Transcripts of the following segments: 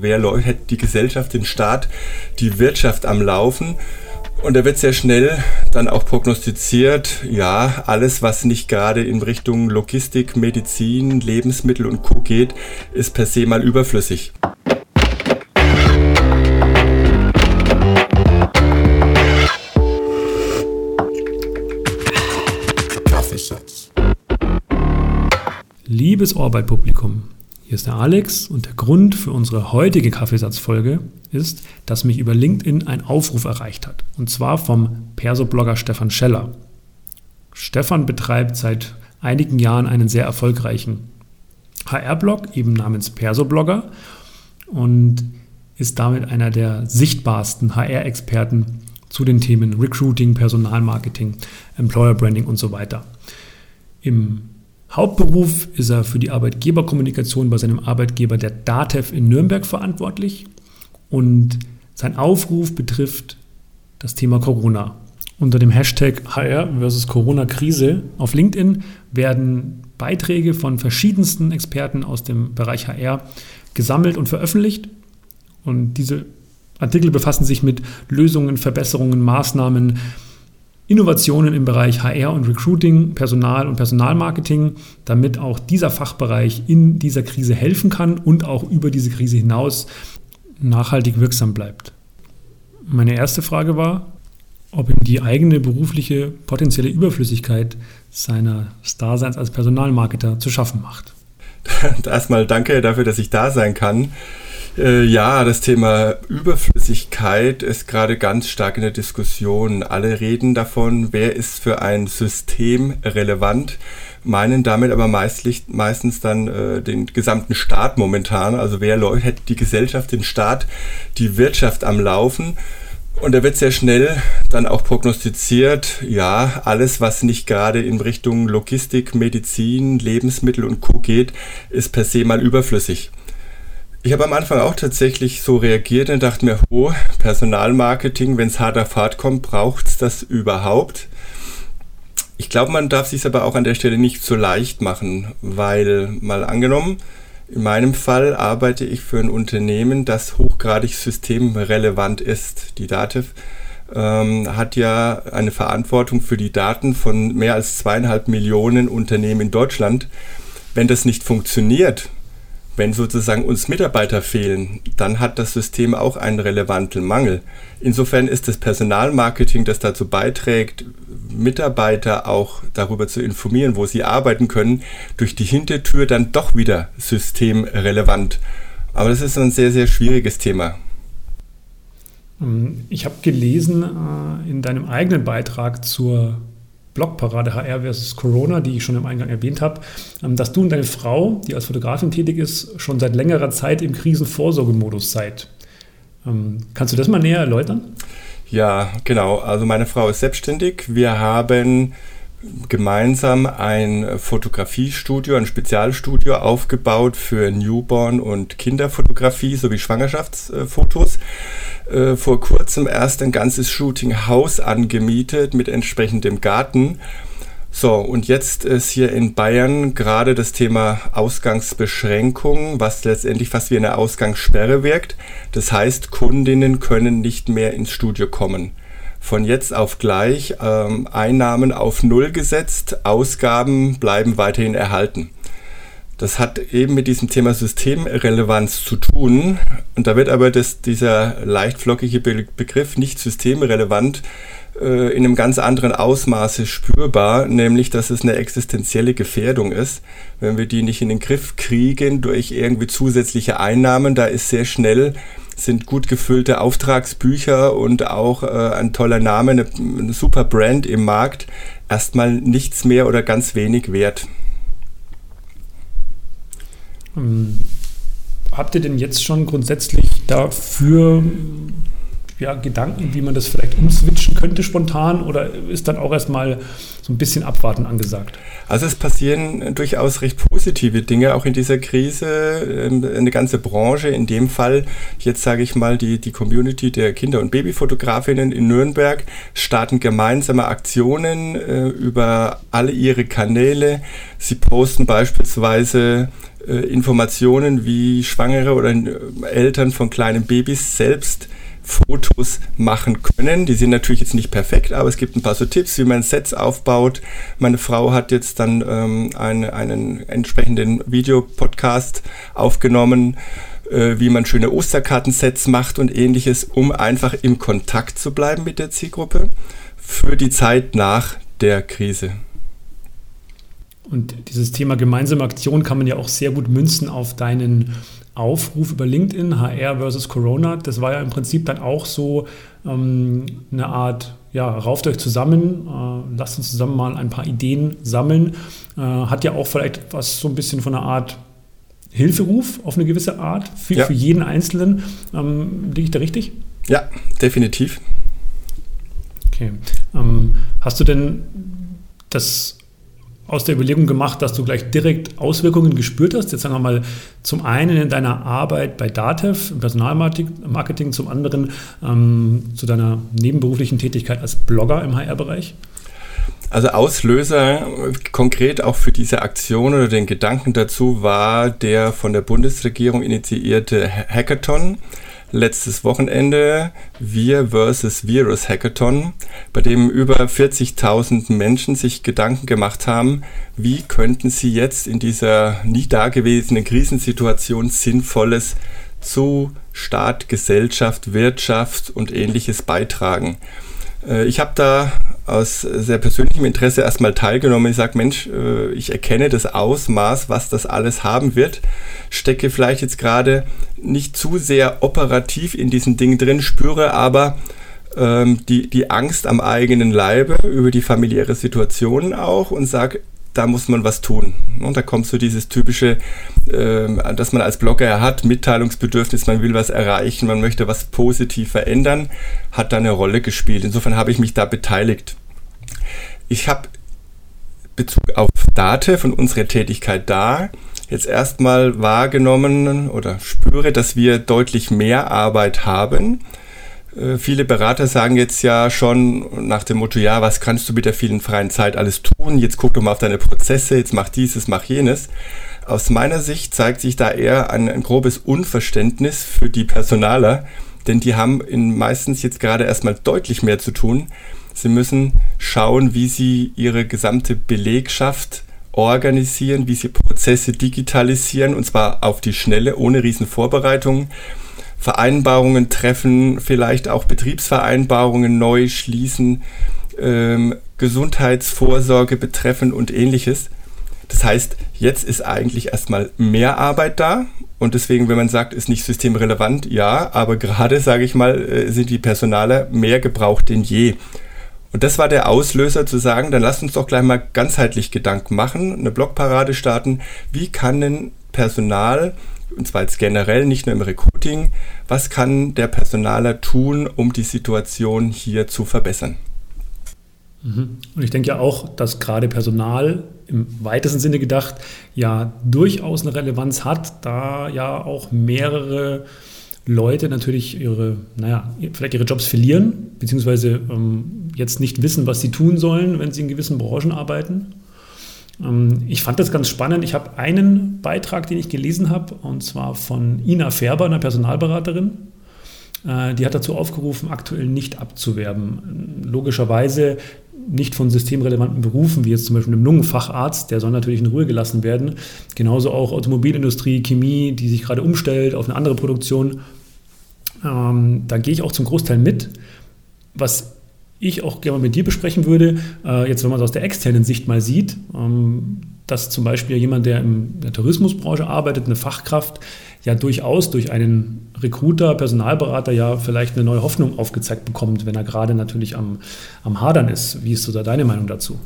Wer hält die Gesellschaft, den Staat, die Wirtschaft am Laufen? Und da wird sehr schnell dann auch prognostiziert, ja, alles, was nicht gerade in Richtung Logistik, Medizin, Lebensmittel und Co geht, ist per se mal überflüssig. Liebes Orbeit-Publikum, hier ist der Alex und der Grund für unsere heutige Kaffeesatzfolge ist, dass mich über LinkedIn ein Aufruf erreicht hat. Und zwar vom Perso-Blogger Stefan Scheller. Stefan betreibt seit einigen Jahren einen sehr erfolgreichen HR-Blog, eben namens Perso-Blogger, und ist damit einer der sichtbarsten HR-Experten zu den Themen Recruiting, Personalmarketing, Employer Branding und so weiter. Im Hauptberuf ist er für die Arbeitgeberkommunikation bei seinem Arbeitgeber der DATEV in Nürnberg verantwortlich und sein Aufruf betrifft das Thema Corona. Unter dem Hashtag HR versus Corona-Krise auf LinkedIn werden Beiträge von verschiedensten Experten aus dem Bereich HR gesammelt und veröffentlicht. Und diese Artikel befassen sich mit Lösungen, Verbesserungen, Maßnahmen, Innovationen im Bereich HR und Recruiting, Personal und Personalmarketing, damit auch dieser Fachbereich in dieser Krise helfen kann und auch über diese Krise hinaus nachhaltig wirksam bleibt. Meine erste Frage war, ob ihm die eigene berufliche potenzielle Überflüssigkeit seines Daseins als Personalmarketer zu schaffen macht. Erstmal danke dafür, dass ich da sein kann. Äh, ja, das Thema Überflüssigkeit ist gerade ganz stark in der Diskussion. Alle reden davon, wer ist für ein System relevant, meinen damit aber meistlich, meistens dann äh, den gesamten Staat momentan. Also wer hält die Gesellschaft, den Staat, die Wirtschaft am Laufen? Und da wird sehr schnell dann auch prognostiziert, ja, alles, was nicht gerade in Richtung Logistik, Medizin, Lebensmittel und Co geht, ist per se mal überflüssig. Ich habe am Anfang auch tatsächlich so reagiert und dachte mir, oh, Personalmarketing, wenn es hart auf hart kommt, braucht es das überhaupt? Ich glaube, man darf sich aber auch an der Stelle nicht so leicht machen, weil mal angenommen, in meinem Fall arbeite ich für ein Unternehmen, das hochgradig systemrelevant ist. Die DATEV ähm, hat ja eine Verantwortung für die Daten von mehr als zweieinhalb Millionen Unternehmen in Deutschland. Wenn das nicht funktioniert, wenn sozusagen uns Mitarbeiter fehlen, dann hat das System auch einen relevanten Mangel. Insofern ist das Personalmarketing, das dazu beiträgt, Mitarbeiter auch darüber zu informieren, wo sie arbeiten können, durch die Hintertür dann doch wieder systemrelevant. Aber das ist ein sehr, sehr schwieriges Thema. Ich habe gelesen äh, in deinem eigenen Beitrag zur Blogparade HR versus Corona, die ich schon im Eingang erwähnt habe, ähm, dass du und deine Frau, die als Fotografin tätig ist, schon seit längerer Zeit im Krisenvorsorgemodus seid. Ähm, kannst du das mal näher erläutern? Ja, genau. Also meine Frau ist selbstständig. Wir haben gemeinsam ein Fotografiestudio, ein Spezialstudio aufgebaut für Newborn- und Kinderfotografie sowie Schwangerschaftsfotos. Äh, vor kurzem erst ein ganzes Shooting-Haus angemietet mit entsprechendem Garten. So, und jetzt ist hier in Bayern gerade das Thema Ausgangsbeschränkung, was letztendlich fast wie eine Ausgangssperre wirkt. Das heißt, Kundinnen können nicht mehr ins Studio kommen von jetzt auf gleich ähm, Einnahmen auf Null gesetzt, Ausgaben bleiben weiterhin erhalten. Das hat eben mit diesem Thema Systemrelevanz zu tun. Und da wird aber das, dieser leicht flockige Be Begriff nicht systemrelevant äh, in einem ganz anderen Ausmaße spürbar, nämlich dass es eine existenzielle Gefährdung ist. Wenn wir die nicht in den Griff kriegen durch irgendwie zusätzliche Einnahmen, da ist sehr schnell sind gut gefüllte Auftragsbücher und auch äh, ein toller Name, eine, eine super Brand im Markt erstmal nichts mehr oder ganz wenig wert. Ähm, habt ihr denn jetzt schon grundsätzlich dafür ja, Gedanken, wie man das vielleicht umswitchen könnte spontan? Oder ist dann auch erstmal so ein bisschen Abwarten angesagt? Also es passieren durchaus recht positive Dinge auch in dieser Krise. Ähm, eine ganze Branche, in dem Fall jetzt sage ich mal die, die Community der Kinder- und Babyfotografinnen in Nürnberg starten gemeinsame Aktionen äh, über alle ihre Kanäle. Sie posten beispielsweise äh, Informationen, wie Schwangere oder äh, Eltern von kleinen Babys selbst Fotos machen können. Die sind natürlich jetzt nicht perfekt, aber es gibt ein paar so Tipps, wie man Sets aufbaut. Meine Frau hat jetzt dann ähm, eine, einen entsprechenden Videopodcast aufgenommen, äh, wie man schöne Osterkartensets macht und ähnliches, um einfach im Kontakt zu bleiben mit der Zielgruppe für die Zeit nach der Krise. Und dieses Thema gemeinsame Aktion kann man ja auch sehr gut münzen auf deinen Aufruf über LinkedIn, HR versus Corona. Das war ja im Prinzip dann auch so ähm, eine Art, ja, rauft euch zusammen, äh, lasst uns zusammen mal ein paar Ideen sammeln. Äh, hat ja auch vielleicht was so ein bisschen von einer Art Hilferuf auf eine gewisse Art für, ja. für jeden Einzelnen. Ähm, liege ich da richtig? Ja, definitiv. Okay. Ähm, hast du denn das aus der Überlegung gemacht, dass du gleich direkt Auswirkungen gespürt hast? Jetzt sagen wir mal zum einen in deiner Arbeit bei DATEV im Personalmarketing, zum anderen ähm, zu deiner nebenberuflichen Tätigkeit als Blogger im HR-Bereich? Also Auslöser konkret auch für diese Aktion oder den Gedanken dazu war der von der Bundesregierung initiierte Hackathon letztes Wochenende Wir versus Virus Hackathon, bei dem über 40.000 Menschen sich Gedanken gemacht haben, wie könnten sie jetzt in dieser nie dagewesenen Krisensituation Sinnvolles zu Staat, Gesellschaft, Wirtschaft und ähnliches beitragen. Äh, ich habe da aus sehr persönlichem Interesse erstmal teilgenommen. Ich sage, Mensch, äh, ich erkenne das Ausmaß, was das alles haben wird, stecke vielleicht jetzt gerade nicht zu sehr operativ in diesen Dingen drin, spüre aber ähm, die, die Angst am eigenen Leibe über die familiäre Situation auch und sage, da muss man was tun. Und da kommt so dieses typische, äh, dass man als Blogger hat, Mitteilungsbedürfnis, man will was erreichen, man möchte was positiv verändern, hat da eine Rolle gespielt. Insofern habe ich mich da beteiligt. Ich habe Bezug auf Date von unserer Tätigkeit da jetzt erstmal wahrgenommen oder spüre, dass wir deutlich mehr Arbeit haben viele Berater sagen jetzt ja schon nach dem Motto, ja, was kannst du mit der vielen freien Zeit alles tun? Jetzt guck doch mal auf deine Prozesse, jetzt mach dieses, mach jenes. Aus meiner Sicht zeigt sich da eher ein, ein grobes Unverständnis für die Personaler, denn die haben in meistens jetzt gerade erstmal deutlich mehr zu tun. Sie müssen schauen, wie sie ihre gesamte Belegschaft organisieren, wie sie Prozesse digitalisieren und zwar auf die Schnelle, ohne riesen Vorbereitungen. Vereinbarungen treffen, vielleicht auch Betriebsvereinbarungen neu schließen, ähm, Gesundheitsvorsorge betreffen und ähnliches. Das heißt, jetzt ist eigentlich erstmal mehr Arbeit da und deswegen, wenn man sagt, ist nicht systemrelevant, ja, aber gerade, sage ich mal, äh, sind die Personaler mehr gebraucht denn je. Und das war der Auslöser zu sagen, dann lasst uns doch gleich mal ganzheitlich Gedanken machen, eine Blogparade starten. Wie kann denn Personal und zwar jetzt generell, nicht nur im Recruiting, was kann der Personaler tun, um die Situation hier zu verbessern? Mhm. Und ich denke ja auch, dass gerade Personal im weitesten Sinne gedacht ja durchaus eine Relevanz hat, da ja auch mehrere Leute natürlich ihre, naja, vielleicht ihre Jobs verlieren, beziehungsweise ähm, jetzt nicht wissen, was sie tun sollen, wenn sie in gewissen Branchen arbeiten. Ähm, ich fand das ganz spannend. Ich habe einen Beitrag, den ich gelesen habe, und zwar von Ina Färber, einer Personalberaterin. Äh, die hat dazu aufgerufen, aktuell nicht abzuwerben. Logischerweise nicht von systemrelevanten Berufen, wie jetzt zum Beispiel einem Lungenfacharzt, der soll natürlich in Ruhe gelassen werden. Genauso auch Automobilindustrie, Chemie, die sich gerade umstellt auf eine andere Produktion. Ähm, da gehe ich auch zum Großteil mit. Was ich auch gerne mit dir besprechen würde, äh, jetzt wenn man es aus der externen Sicht mal sieht, ähm, dass zum Beispiel jemand, der in der Tourismusbranche arbeitet, eine Fachkraft, ja durchaus durch einen Recruiter, Personalberater ja vielleicht eine neue Hoffnung aufgezeigt bekommt, wenn er gerade natürlich am, am Hadern ist. Wie ist so da deine Meinung dazu?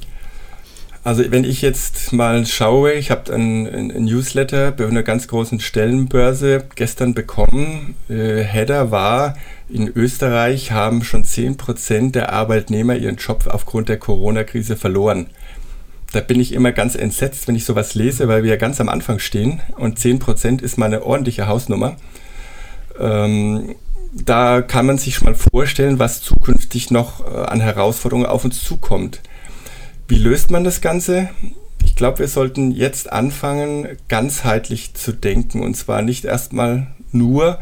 Also wenn ich jetzt mal schaue, ich habe ein, ein, Newsletter bei einer ganz großen Stellenbörse gestern bekommen. Äh, Header war, in Österreich haben schon 10% der Arbeitnehmer ihren Job aufgrund der Corona-Krise verloren. Da bin ich immer ganz entsetzt, wenn ich sowas lese, weil wir ja ganz am Anfang stehen und 10% ist mal eine ordentliche Hausnummer. Ähm, da kann man sich schon mal vorstellen, was zukünftig noch äh, an Herausforderungen auf uns zukommt. Wie löst man das Ganze? Ich glaube, wir sollten jetzt anfangen, ganzheitlich zu denken. Und zwar nicht erstmal nur,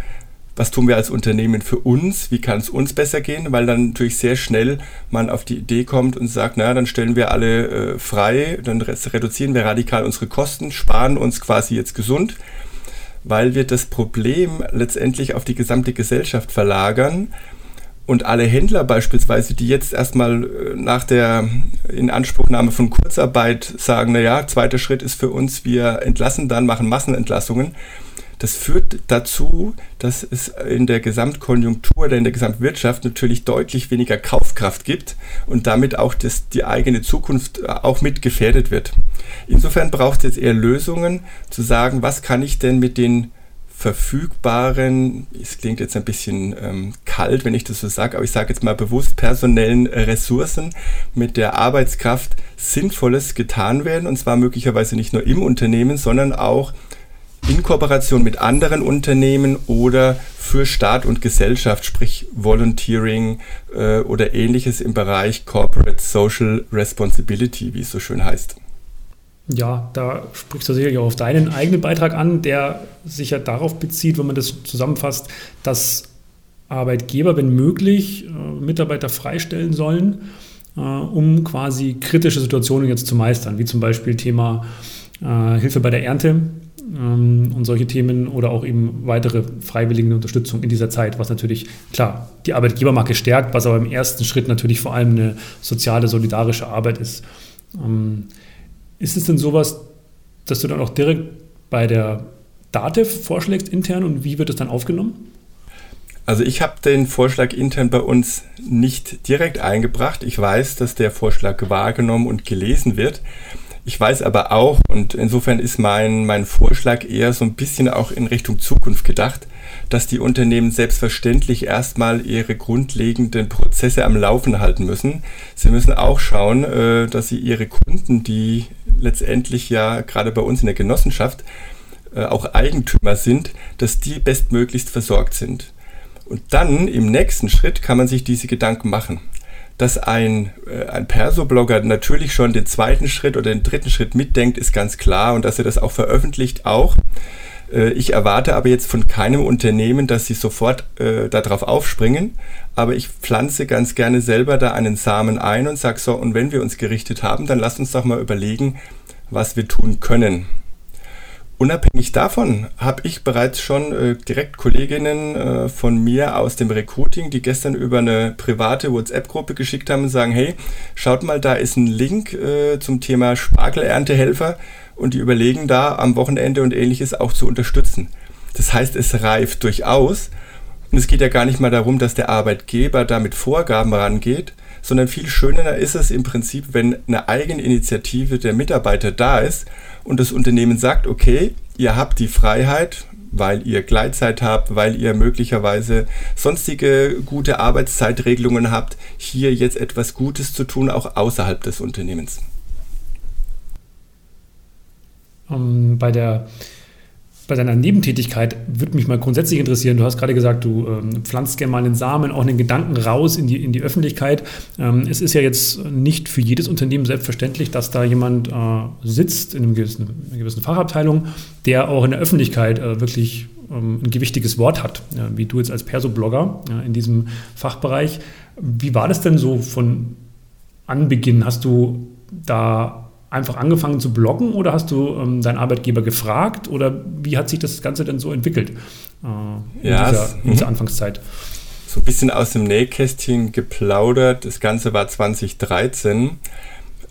was tun wir als Unternehmen für uns, wie kann es uns besser gehen, weil dann natürlich sehr schnell man auf die Idee kommt und sagt, na, dann stellen wir alle äh, frei, dann reduzieren wir radikal unsere Kosten, sparen uns quasi jetzt gesund, weil wir das Problem letztendlich auf die gesamte Gesellschaft verlagern und alle Händler beispielsweise, die jetzt erstmal äh, nach der Inanspruchnahme von Kurzarbeit sagen, naja, zweiter Schritt ist für uns, wir entlassen dann, machen Massenentlassungen, das führt dazu, dass es in der Gesamtkonjunktur oder in der Gesamtwirtschaft natürlich deutlich weniger Kaufkraft gibt und damit auch das, die eigene Zukunft äh, auch mit gefährdet wird. Insofern braucht es jetzt eher Lösungen, zu sagen, was kann ich denn mit den verfügbaren, es klingt jetzt ein bisschen ähm, kalt, wenn ich das so sage, aber ich sage jetzt mal bewusst personellen Ressourcen mit der Arbeitskraft Sinnvolles getan werden und zwar möglicherweise nicht nur im Unternehmen, sondern auch in Kooperation mit anderen Unternehmen oder für Staat und Gesellschaft, sprich Volunteering äh, oder ähnliches im Bereich Corporate Social Responsibility, wie es so schön heißt. Ja, da sprichst du sicherlich auch auf deinen eigenen Beitrag an, der sich ja darauf bezieht, wenn man das zusammenfasst, dass Arbeitgeber, wenn möglich, äh, Mitarbeiter freistellen sollen, äh, um quasi kritische Situationen jetzt zu meistern, wie zum Beispiel Thema äh, Hilfe bei der Ernte und solche Themen oder auch eben weitere freiwillige Unterstützung in dieser Zeit, was natürlich, klar, die Arbeitgebermarke stärkt, was aber im ersten Schritt natürlich vor allem eine soziale, solidarische Arbeit ist. Ähm, ist es denn sowas, dass du dann auch direkt bei der DATEV vorschlägst intern und wie wird es dann aufgenommen? Also ich habe den Vorschlag intern bei uns nicht direkt eingebracht. Ich weiß, dass der Vorschlag wahrgenommen und gelesen wird. Ich weiß aber auch, und insofern ist mein, mein Vorschlag eher so ein bisschen auch in Richtung Zukunft gedacht, dass die Unternehmen selbstverständlich erstmal ihre grundlegenden Prozesse am Laufen halten müssen. Sie müssen auch schauen, äh, dass sie ihre Kunden, die letztendlich ja gerade bei uns in der Genossenschaft äh, auch Eigentümer sind, dass die bestmöglichst versorgt sind. Und dann im nächsten Schritt kann man sich diese Gedanken machen dass ein, äh, ein Perso-Blogger natürlich schon den zweiten Schritt oder den dritten Schritt mitdenkt, ist ganz klar und dass er das auch veröffentlicht, auch. Äh, ich erwarte aber jetzt von keinem Unternehmen, dass sie sofort äh, darauf aufspringen, aber ich pflanze ganz gerne selber da einen Samen ein und sage so, und wenn wir uns gerichtet haben, dann lasst uns doch mal überlegen, was wir tun können. Unabhängig davon habe ich bereits schon äh, direkt Kolleginnen äh, von mir aus dem Recruiting, die gestern über eine private WhatsApp-Gruppe geschickt haben und sagen, hey, schaut mal, da ist ein Link äh, zum Thema Spargelerntehelfer und die überlegen da am Wochenende und ähnliches auch zu unterstützen. Das heißt, es reift durchaus und es geht ja gar nicht mal darum, dass der Arbeitgeber da mit Vorgaben rangeht, sondern viel schöner ist es im Prinzip, wenn eine Eigeninitiative der Mitarbeiter da ist und das Unternehmen sagt, okay, ihr habt die Freiheit, weil ihr Gleitzeit habt, weil ihr möglicherweise sonstige gute Arbeitszeitregelungen habt, hier jetzt etwas Gutes zu tun, auch außerhalb des Unternehmens. Ähm, bei der bei deiner Nebentätigkeit würde mich mal grundsätzlich interessieren. Du hast gerade gesagt, du ähm, pflanzt gerne mal einen Samen, auch einen Gedanken raus in die, in die Öffentlichkeit. Ähm, es ist ja jetzt nicht für jedes Unternehmen selbstverständlich, dass da jemand äh, sitzt in, einem gewissen, einer gewissen Fachabteilung, der auch in der Öffentlichkeit äh, wirklich ähm, ein gewichtiges Wort hat, ja, wie du jetzt als Perso-Blogger ja, in diesem Fachbereich. Wie war das denn so von Anbeginn? Hast du da einfach angefangen zu bloggen oder hast du ähm, deinen Arbeitgeber gefragt oder wie hat sich das Ganze denn so entwickelt äh, in, ja, dieser, in dieser mhm. Anfangszeit? So ein bisschen aus dem Nähkästchen geplaudert. Das Ganze war 2013.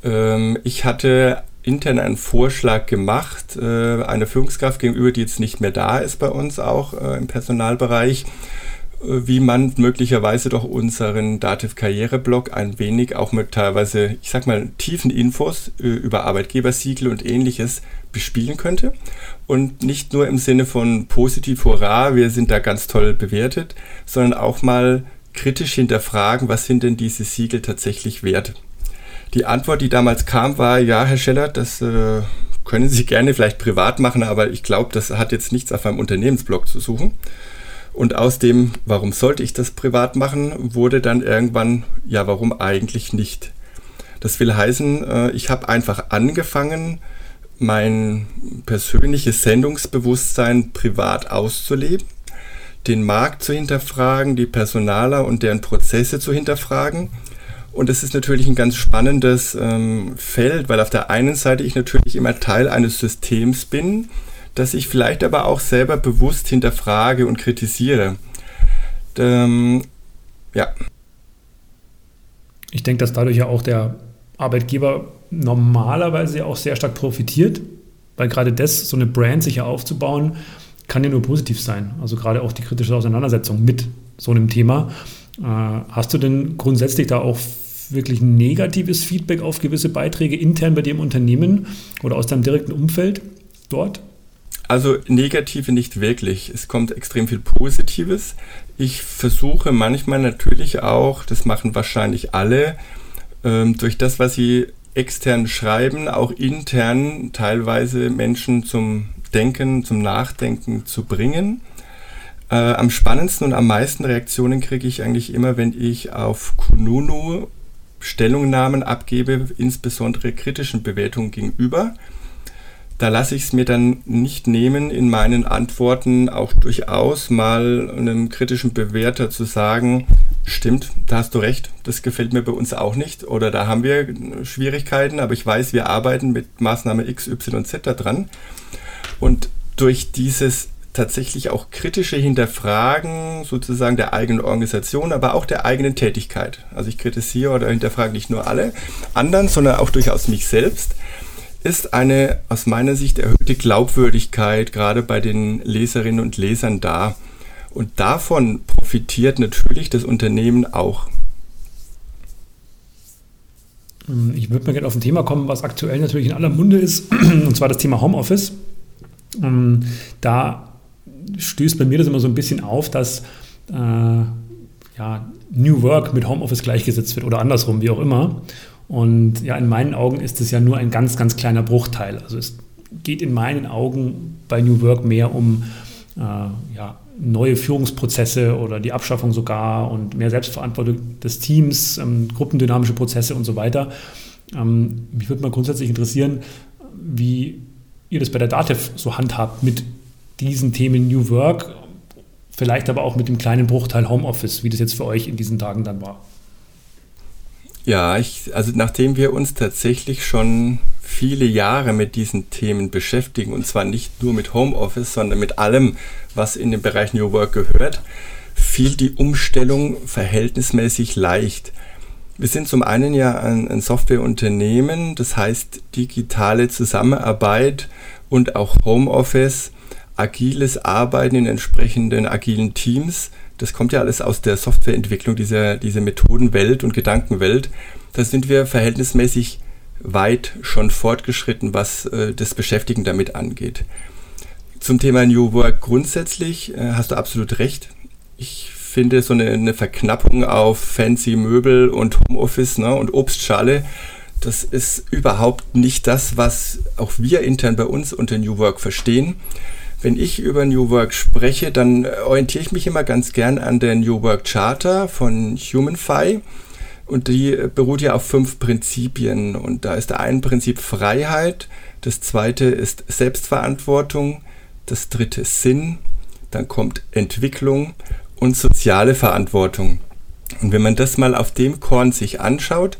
Ähm, ich hatte intern einen Vorschlag gemacht, äh, eine Führungskraft gegenüber, die jetzt nicht mehr da ist bei uns auch äh, im Personalbereich, wie man möglicherweise doch unseren Dativ Karriereblog ein wenig auch mit teilweise, ich sag mal, tiefen Infos äh, über Arbeitgebersiegel und ähnliches bespielen könnte. Und nicht nur im Sinne von positiv, hurra, wir sind da ganz toll bewertet, sondern auch mal kritisch hinterfragen, was sind denn diese Siegel tatsächlich wert. Die Antwort, die damals kam, war, ja, Herr Scheller, das äh, können Sie gerne vielleicht privat machen, aber ich glaube, das hat jetzt nichts auf einem Unternehmensblog zu suchen. Und aus dem, warum sollte ich das privat machen, wurde dann irgendwann, ja, warum eigentlich nicht? Das will heißen, äh, ich habe einfach angefangen, mein persönliches Sendungsbewusstsein privat auszuleben, den Markt zu hinterfragen, die Personaler und deren Prozesse zu hinterfragen. Und es ist natürlich ein ganz spannendes ähm, Feld, weil auf der einen Seite ich natürlich immer Teil eines Systems bin, das ich vielleicht aber auch selber bewusst hinterfrage und kritisiere. Ähm, ja. Ich denke, dass dadurch ja auch der Arbeitgeber normalerweise auch sehr stark profitiert, weil gerade das, so eine Brand sicher aufzubauen, kann ja nur positiv sein. Also gerade auch die kritische Auseinandersetzung mit so einem Thema. Äh, hast du denn grundsätzlich da auch wirklich negatives Feedback auf gewisse Beiträge intern bei dem Unternehmen oder aus deinem direkten Umfeld dort? Also negative nicht wirklich. Es kommt extrem viel Positives. Ich versuche manchmal natürlich auch, das machen wahrscheinlich alle, ähm, durch das, was sie extern schreiben, auch intern teilweise Menschen zum Denken, zum Nachdenken zu bringen. Äh, am spannendsten und am meisten Reaktionen kriege ich eigentlich immer, wenn ich auf Kununu Stellungnahmen abgebe, insbesondere kritischen Bewertungen gegenüber. Da lasse ich es mir dann nicht nehmen, in meinen Antworten auch durchaus mal einem kritischen Bewerter zu sagen, stimmt, da hast du recht, das gefällt mir bei uns auch nicht oder da haben wir Schwierigkeiten, aber ich weiß, wir arbeiten mit Maßnahme X, Y, Z da dran. Und durch dieses tatsächlich auch kritische Hinterfragen sozusagen der eigenen Organisation, aber auch der eigenen Tätigkeit. Also ich kritisiere oder hinterfrage nicht nur alle anderen, sondern auch durchaus mich selbst, ist eine aus meiner Sicht erhöhte Glaubwürdigkeit gerade bei den Leserinnen und Lesern da. Und davon profitiert natürlich das Unternehmen auch. Ähm, ich würde mal gerne auf ein Thema kommen, was aktuell natürlich in aller Munde ist, und zwar das Thema Homeoffice. Ähm, da stößt bei mir das immer so ein bisschen auf, dass äh, ja, New Work mit Homeoffice gleichgesetzt wird oder andersrum, wie auch immer. Und ja, in meinen Augen ist es ja nur ein ganz, ganz kleiner Bruchteil. Also es geht in meinen Augen bei New Work mehr um äh, ja, neue Führungsprozesse oder die Abschaffung sogar und mehr Selbstverantwortung des Teams, ähm, gruppendynamische Prozesse und so weiter. Ähm, mich würde mal grundsätzlich interessieren, wie ihr das bei der DATEV so handhabt mit diesen Themen New Work, vielleicht aber auch mit dem kleinen Bruchteil Homeoffice, wie das jetzt für euch in diesen Tagen dann war. Ja, ich, also nachdem wir uns tatsächlich schon viele Jahre mit diesen Themen beschäftigen, und zwar nicht nur mit Homeoffice, sondern mit allem, was in den Bereich New Work gehört, fiel die Umstellung verhältnismäßig leicht. Wir sind zum einen ja ein, ein Softwareunternehmen, das heißt digitale Zusammenarbeit und auch Homeoffice, agiles Arbeiten in entsprechenden agilen Teams. Das kommt ja alles aus der Softwareentwicklung, dieser, dieser Methodenwelt und Gedankenwelt. Da sind wir verhältnismäßig weit schon fortgeschritten, was äh, das Beschäftigen damit angeht. Zum Thema New Work grundsätzlich äh, hast du absolut recht. Ich finde so eine, eine, Verknappung auf fancy Möbel und Homeoffice ne, und Obstschale, das ist überhaupt nicht das, was auch wir intern bei uns unter New Work verstehen. Wenn ich über New Work spreche, dann orientiere ich mich immer ganz gern an der New Work Charter von HumanFi. Und die beruht ja auf fünf Prinzipien. Und da ist ein Prinzip Freiheit, das zweite ist Selbstverantwortung, das dritte Sinn, dann kommt Entwicklung und soziale Verantwortung. Und wenn man das mal auf dem Korn sich anschaut,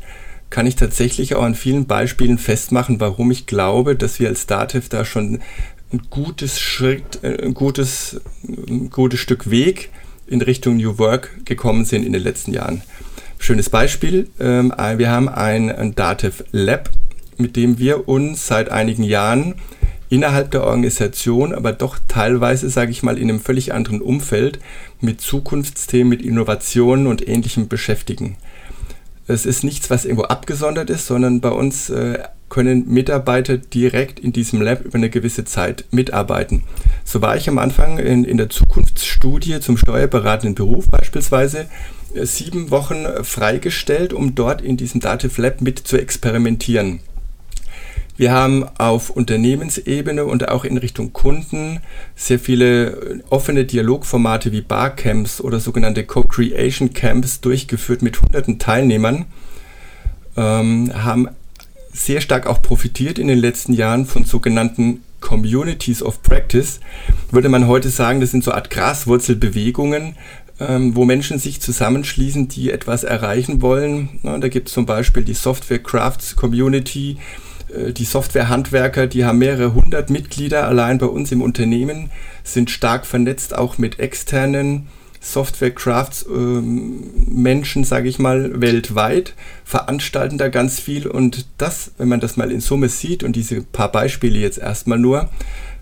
kann ich tatsächlich auch an vielen Beispielen festmachen, warum ich glaube, dass wir als Dativ da schon ein gutes Schritt, äh, ein gutes, ein gutes Stück Weg in Richtung New Work gekommen sind in den letzten Jahren. Schönes Beispiel, ähm, wir haben ein, ein Dativ Lab, mit dem wir uns seit einigen Jahren innerhalb der Organisation, aber doch teilweise, sage ich mal, in einem völlig anderen Umfeld mit Zukunftsthemen, mit Innovationen und Ähnlichem beschäftigen. Es ist nichts, was irgendwo abgesondert ist, sondern bei uns äh, können Mitarbeiter direkt in diesem Lab über eine gewisse Zeit mitarbeiten. So war ich am Anfang in, in der Zukunftsstudie zum steuerberatenden Beruf beispielsweise sieben Wochen freigestellt, um dort in diesem Dativ Lab mit zu experimentieren. Wir haben auf Unternehmensebene und auch in Richtung Kunden sehr viele offene Dialogformate wie Barcamps oder sogenannte Co-Creation Camps durchgeführt mit hunderten Teilnehmern. ähm, haben sehr stark auch profitiert in den letzten Jahren von sogenannten Communities of Practice. Würde man heute sagen, das sind so Art Graswurzelbewegungen, ähm, wo Menschen sich zusammenschließen, die etwas erreichen wollen. Ja, da gibt es zum Beispiel die Software Crafts Community, äh, die Softwarehandwerker, die haben mehrere hundert Mitglieder allein bei uns im Unternehmen, sind stark vernetzt auch mit externen Software Crafts ähm, sage ich mal, weltweit, veranstalten da ganz viel und das, wenn man das mal in Summe sieht und diese paar Beispiele jetzt erstmal nur,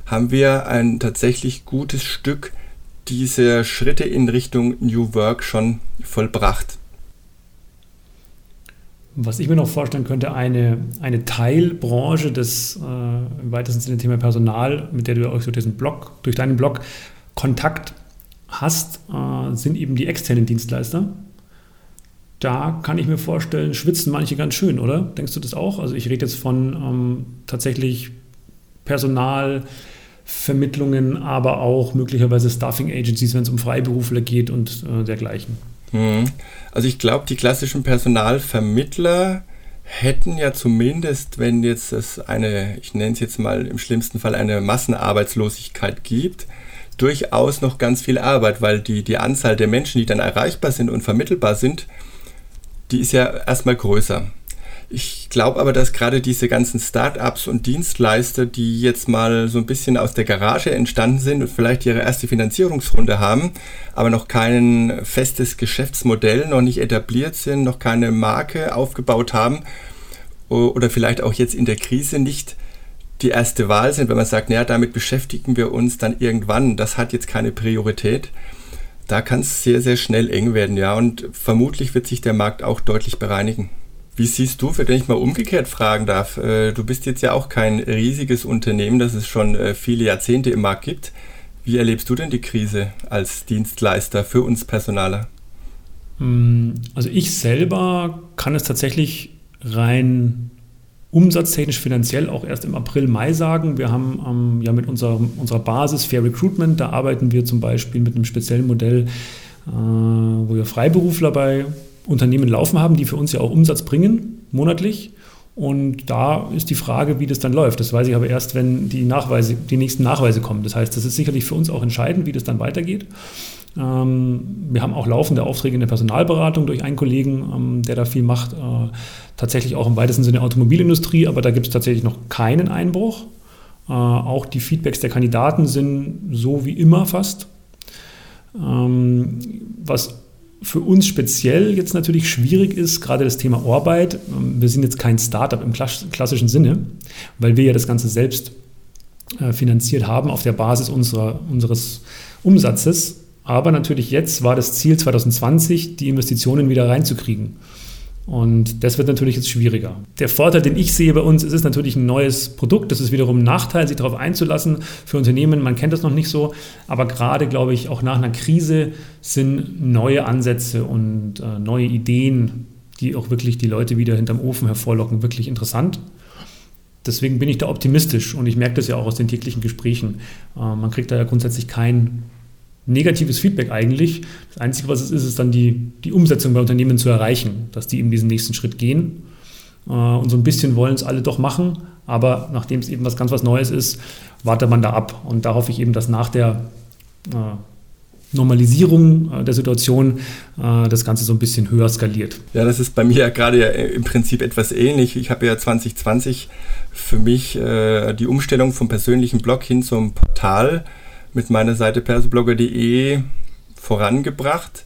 haben wir ein tatsächlich gutes Stück dieser Schritte in Richtung New Work schon vollbracht. Was ich mir noch vorstellen könnte, eine, eine Teilbranche des äh, im weitesten Sinne Thema Personal, mit der du auch durch diesen Blog, durch deinen Blog Kontakt hast, äh, sind eben die externen Dienstleister. Da kann ich mir vorstellen, schwitzen manche ganz schön, oder? Denkst du das auch? Also ich rede jetzt von ähm, tatsächlich Personalvermittlungen, aber auch möglicherweise Staffing Agencies, wenn es um Freiberufler geht und äh, dergleichen. Mhm. Also ich glaube, die klassischen Personalvermittler hätten ja zumindest, wenn jetzt es eine, ich nenne es jetzt mal im schlimmsten Fall eine Massenarbeitslosigkeit gibt, durchaus noch ganz viel Arbeit, weil die, die Anzahl der Menschen, die dann erreichbar sind und vermittelbar sind, die ist ja erstmal größer. Ich glaube aber, dass gerade diese ganzen Startups und Dienstleister, die jetzt mal so ein bisschen aus der Garage entstanden sind und vielleicht ihre erste Finanzierungsrunde haben, aber noch kein festes Geschäftsmodell, noch nicht etabliert sind, noch keine Marke aufgebaut haben oder vielleicht auch jetzt in der Krise nicht die erste Wahl sind, wenn man sagt, naja, damit beschäftigen wir uns dann irgendwann, das hat jetzt keine Priorität, da kann es sehr, sehr schnell eng werden, ja, und vermutlich wird sich der Markt auch deutlich bereinigen. Wie siehst du, wenn ich mal umgekehrt fragen darf? Äh, du bist jetzt ja auch kein riesiges Unternehmen, das es schon äh, viele Jahrzehnte im Markt gibt. Wie erlebst du denn die Krise als Dienstleister für uns Personaler? Hm, also ich selber kann es tatsächlich rein umsatztechnisch finanziell auch erst im April, Mai sagen. Wir haben ähm, ja mit unserer, unserer Basis Fair Recruitment, da arbeiten wir zum Beispiel mit einem speziellen Modell, äh, wo wir Freiberufler bei Unternehmen laufen haben, die für uns ja auch Umsatz bringen, monatlich. Und da ist die Frage, wie das dann läuft. Das weiß ich aber erst, wenn die, Nachweise, die nächsten Nachweise kommen. Das heißt, das ist sicherlich für uns auch entscheidend, wie das dann weitergeht. Ähm, wir haben auch laufende Aufträge in der Personalberatung durch einen Kollegen, ähm, der da viel macht. Äh, tatsächlich auch im weitesten Sinne Automobilindustrie, aber da gibt es tatsächlich noch keinen Einbruch. Äh, auch die Feedbacks der Kandidaten sind so wie immer fast. Ähm, was für uns speziell jetzt natürlich schwierig ist, gerade das Thema Arbeit. Wir sind jetzt kein Startup im klassischen Sinne, weil wir ja das Ganze selbst äh, finanziert haben auf der Basis unserer, unseres Umsatzes. Aber natürlich jetzt war das Ziel 2020, die Investitionen wieder reinzukriegen. Und das wird natürlich jetzt schwieriger. Der Vorteil, den ich sehe bei uns, ist es natürlich ein neues Produkt. Das ist wiederum ein Nachteil, sich darauf einzulassen für Unternehmen. Man kennt das noch nicht so. Aber gerade, glaube ich, auch nach einer Krise sind neue Ansätze und äh, neue Ideen, die auch wirklich die Leute wieder hinterm Ofen hervorlocken, wirklich interessant. Deswegen bin ich da optimistisch und ich merke das ja auch aus den täglichen Gesprächen. Äh, man kriegt da ja grundsätzlich kein negatives Feedback eigentlich. Das Einzige, was es ist, ist dann die, die Umsetzung bei Unternehmen zu erreichen, dass die eben diesen nächsten Schritt gehen. Äh, und so ein bisschen wollen es alle doch machen, aber nachdem es eben was ganz was Neues ist, wartet man da ab. Und da hoffe ich eben, dass nach der äh, Normalisierung äh, der Situation das Ganze so ein bisschen höher skaliert. Ja, das ist bei mir ja gerade im Prinzip etwas ähnlich. Ich habe ja 2020 für mich die Umstellung vom persönlichen Blog hin zum Portal mit meiner Seite persoblogger.de vorangebracht.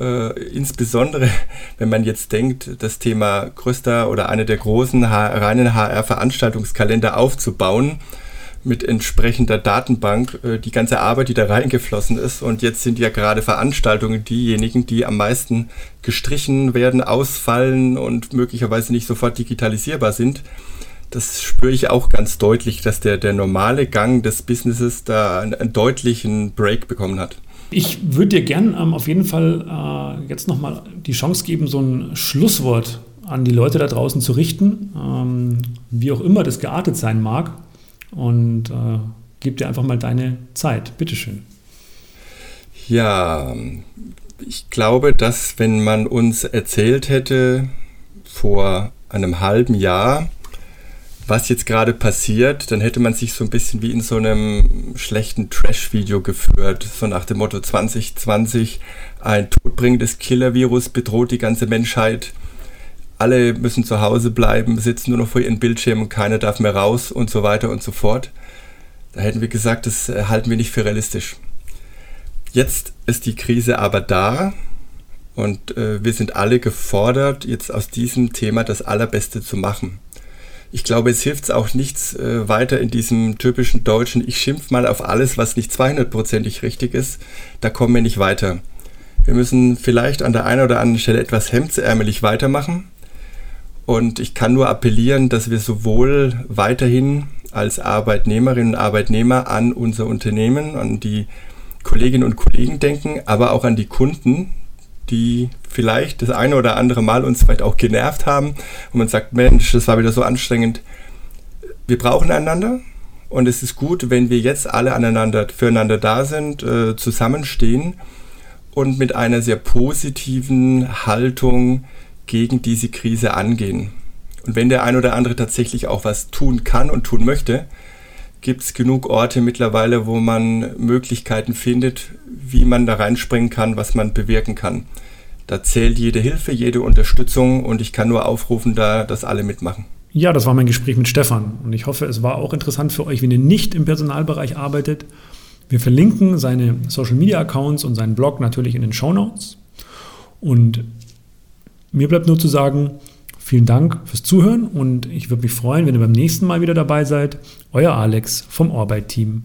Äh, insbesondere, wenn man jetzt denkt, das Thema größter oder eine der großen reinen HR-Veranstaltungskalender aufzubauen mit entsprechender Datenbank, äh, die ganze Arbeit, die da reingeflossen ist. Und jetzt sind ja gerade Veranstaltungen diejenigen, die am meisten gestrichen werden, ausfallen und möglicherweise nicht sofort digitalisierbar sind das spüre ich auch ganz deutlich, dass der, der normale Gang des Businesses da einen, einen deutlichen Break bekommen hat. Ich würde dir gern ähm, auf jeden Fall äh, jetzt nochmal die Chance geben, so ein Schlusswort an die Leute da draußen zu richten, ähm, wie auch immer das geartet sein mag. Und äh, gib dir einfach mal deine Zeit. Bitteschön. Ja, ich glaube, dass wenn man uns erzählt hätte, vor einem halben Jahr, was jetzt gerade passiert, dann hätte man sich so ein bisschen wie in so einem schlechten Trash-Video geführt, so nach dem Motto 2020, ein todbringendes Killer-Virus bedroht die ganze Menschheit, alle müssen zu Hause bleiben, sitzen nur noch vor ihren Bildschirmen, keiner darf mehr raus und so weiter und so fort. Da hätten wir gesagt, das äh, halten wir nicht für realistisch. Jetzt ist die Krise aber da und äh, wir sind alle gefordert, jetzt aus diesem Thema das Allerbeste zu machen. Ich glaube, es hilft auch nichts äh, weiter in diesem typischen deutschen, ich schimpf mal auf alles, was nicht 200%ig richtig ist. Da kommen wir nicht weiter. Wir müssen vielleicht an der einen oder anderen Stelle etwas hemdsärmelig weitermachen. Und ich kann nur appellieren, dass wir sowohl weiterhin als Arbeitnehmerinnen und Arbeitnehmer an unser Unternehmen, an die Kolleginnen und Kollegen denken, aber auch an die Kunden, die vielleicht das eine oder andere Mal uns vielleicht auch genervt haben und man sagt, Mensch, das war wieder so anstrengend. Wir brauchen einander und es ist gut, wenn wir jetzt alle aneinander, füreinander da sind, äh, zusammenstehen und mit einer sehr positiven Haltung gegen diese Krise angehen. Und wenn der ein oder andere tatsächlich auch was tun kann und tun möchte, gibt es genug Orte mittlerweile, wo man Möglichkeiten findet, wie man da reinspringen kann, was man bewirken kann. Da zählt jede Hilfe, jede Unterstützung und ich kann nur aufrufen, da, dass alle mitmachen. Ja, das war mein Gespräch mit Stefan und ich hoffe, es war auch interessant für euch, wenn ihr nicht im Personalbereich arbeitet. Wir verlinken seine Social Media Accounts und seinen Blog natürlich in den Show Notes. Und mir bleibt nur zu sagen, Vielen Dank fürs Zuhören und ich würde mich freuen, wenn ihr beim nächsten Mal wieder dabei seid. Euer Alex vom Orbeit-Team.